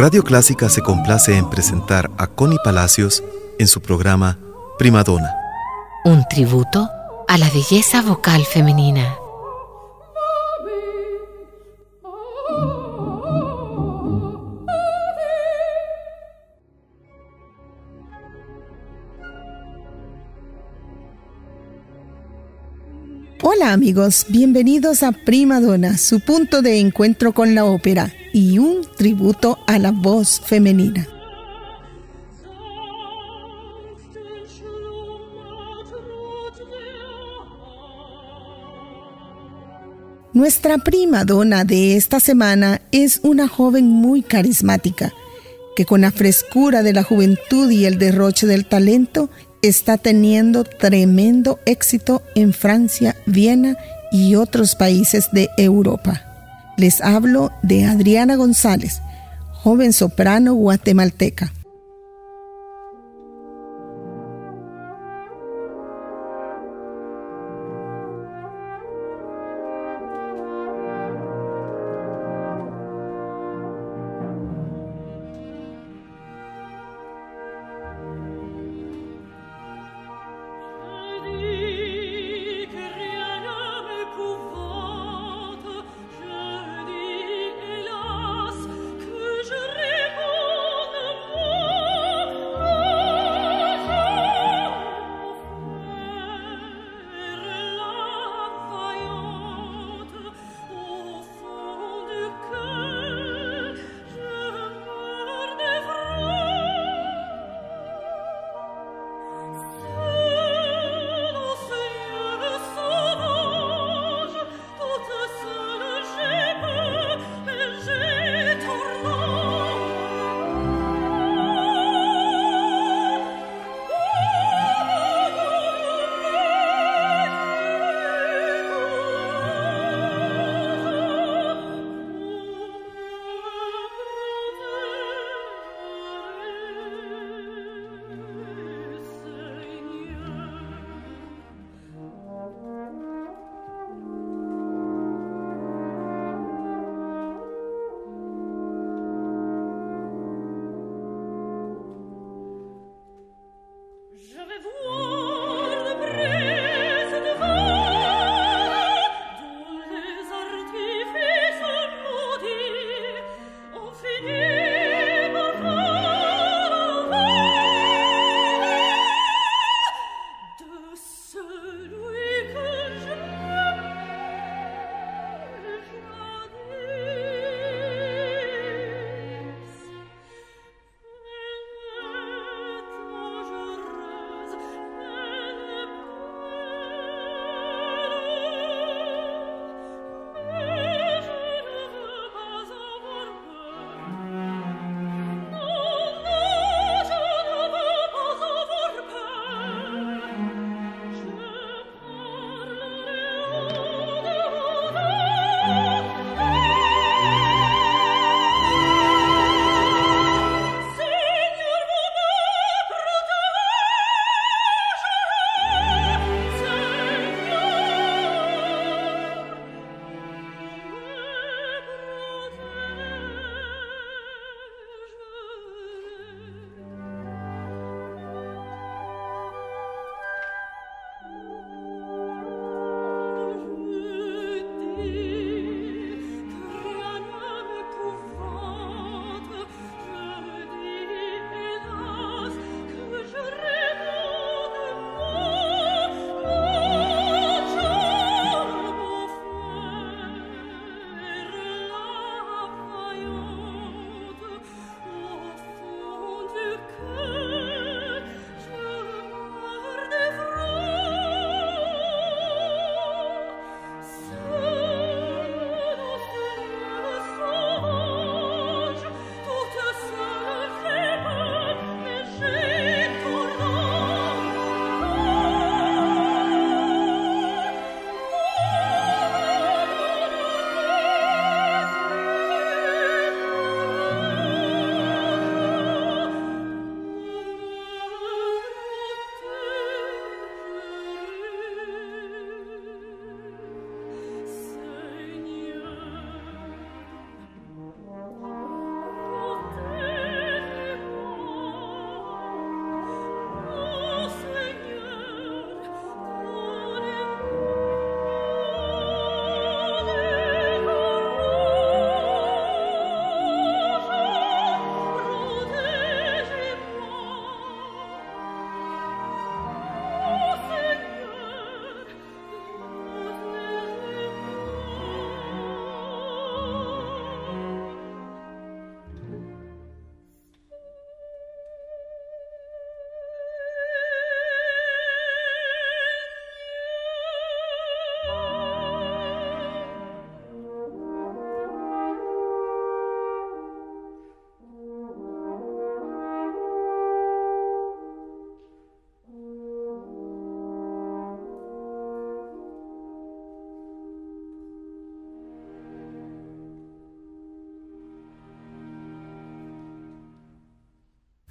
Radio Clásica se complace en presentar a Connie Palacios en su programa Primadona. Un tributo a la belleza vocal femenina. Hola amigos, bienvenidos a Prima Donna, su punto de encuentro con la ópera y un tributo a la voz femenina. Nuestra prima donna de esta semana es una joven muy carismática, que con la frescura de la juventud y el derroche del talento está teniendo tremendo éxito en Francia, Viena y otros países de Europa. Les hablo de Adriana González, joven soprano guatemalteca.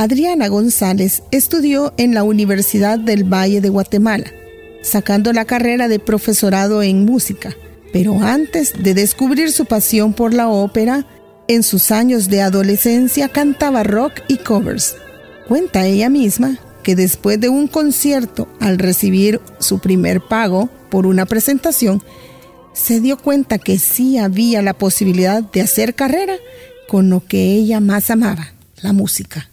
Adriana González estudió en la Universidad del Valle de Guatemala, sacando la carrera de profesorado en música. Pero antes de descubrir su pasión por la ópera, en sus años de adolescencia cantaba rock y covers. Cuenta ella misma que después de un concierto, al recibir su primer pago por una presentación, se dio cuenta que sí había la posibilidad de hacer carrera con lo que ella más amaba, la música.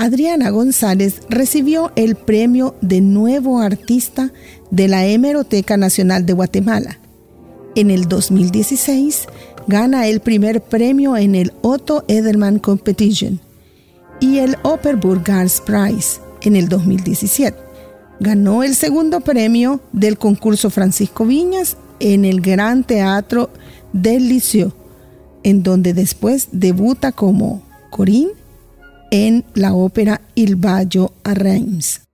Adriana González recibió el premio de Nuevo Artista de la Hemeroteca Nacional de Guatemala. En el 2016 gana el primer premio en el Otto Edelman Competition y el Operburg Arts Prize en el 2017. Ganó el segundo premio del concurso Francisco Viñas en el Gran Teatro del Liceo, en donde después debuta como Corinne en la ópera Il Baggio a Reims.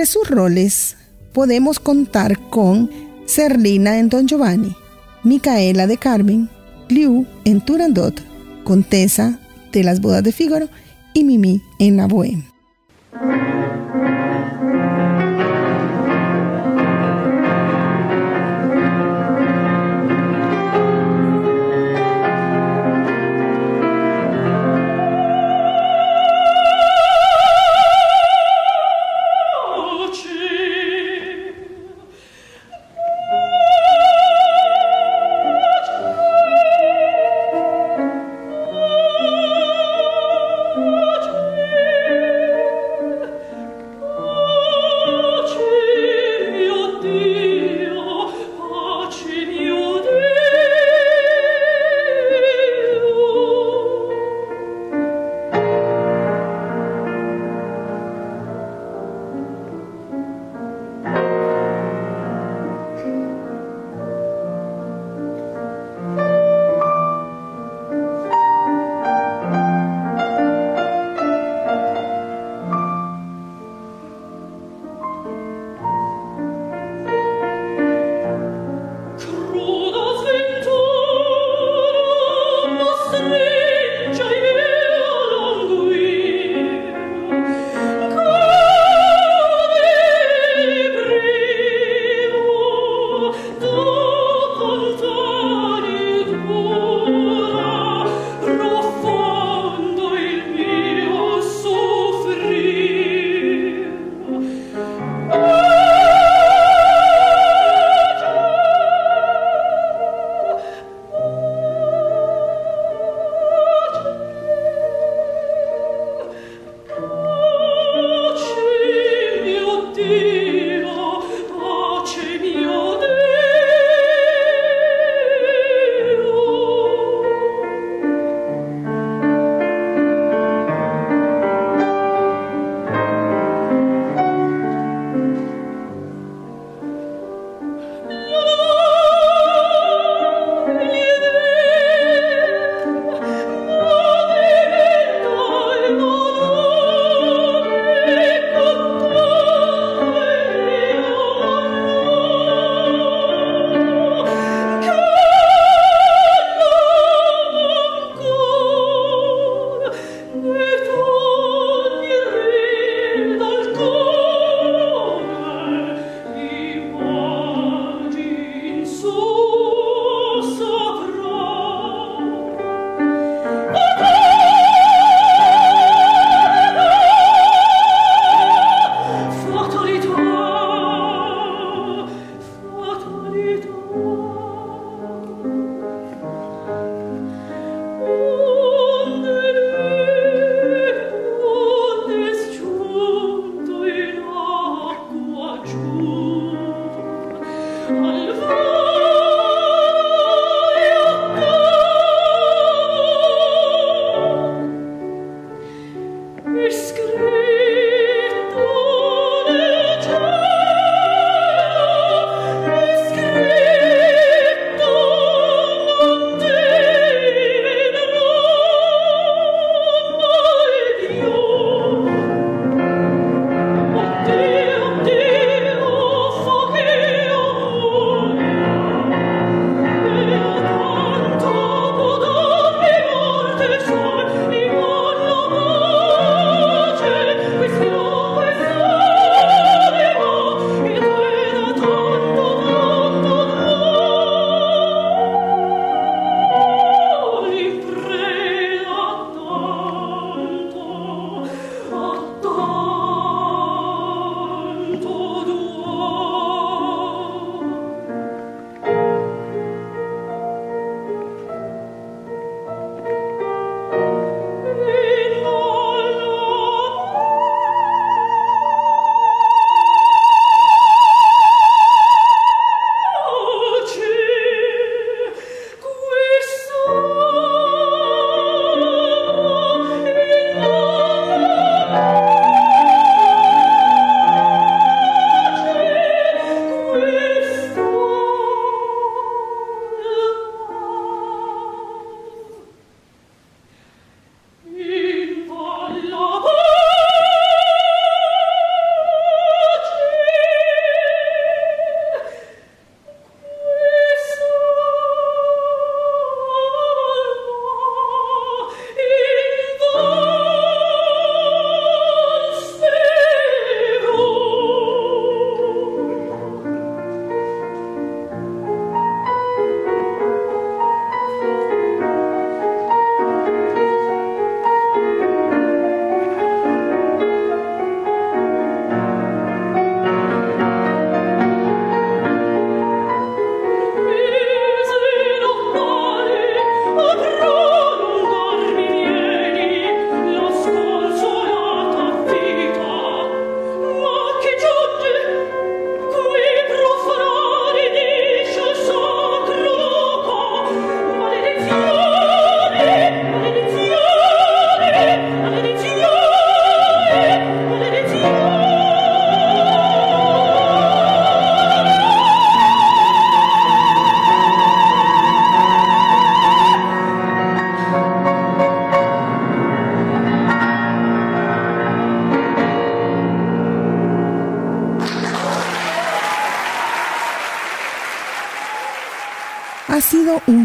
Entre sus roles podemos contar con Serlina en Don Giovanni, Micaela de Carmen, Liu en Turandot, Contesa de las Bodas de Fígaro y Mimi en La Bohème.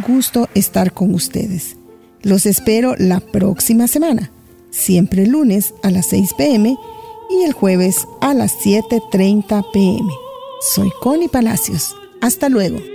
Gusto estar con ustedes. Los espero la próxima semana, siempre lunes a las 6 pm y el jueves a las 7.30 pm. Soy Connie Palacios. Hasta luego.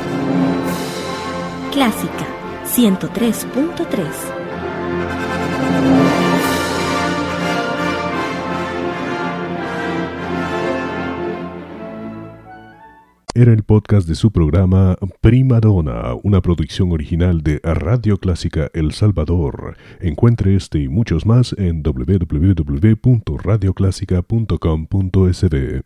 Clásica 103.3 Era el podcast de su programa Prima Donna, una producción original de Radio Clásica El Salvador. Encuentre este y muchos más en www.radioclásica.com.sb.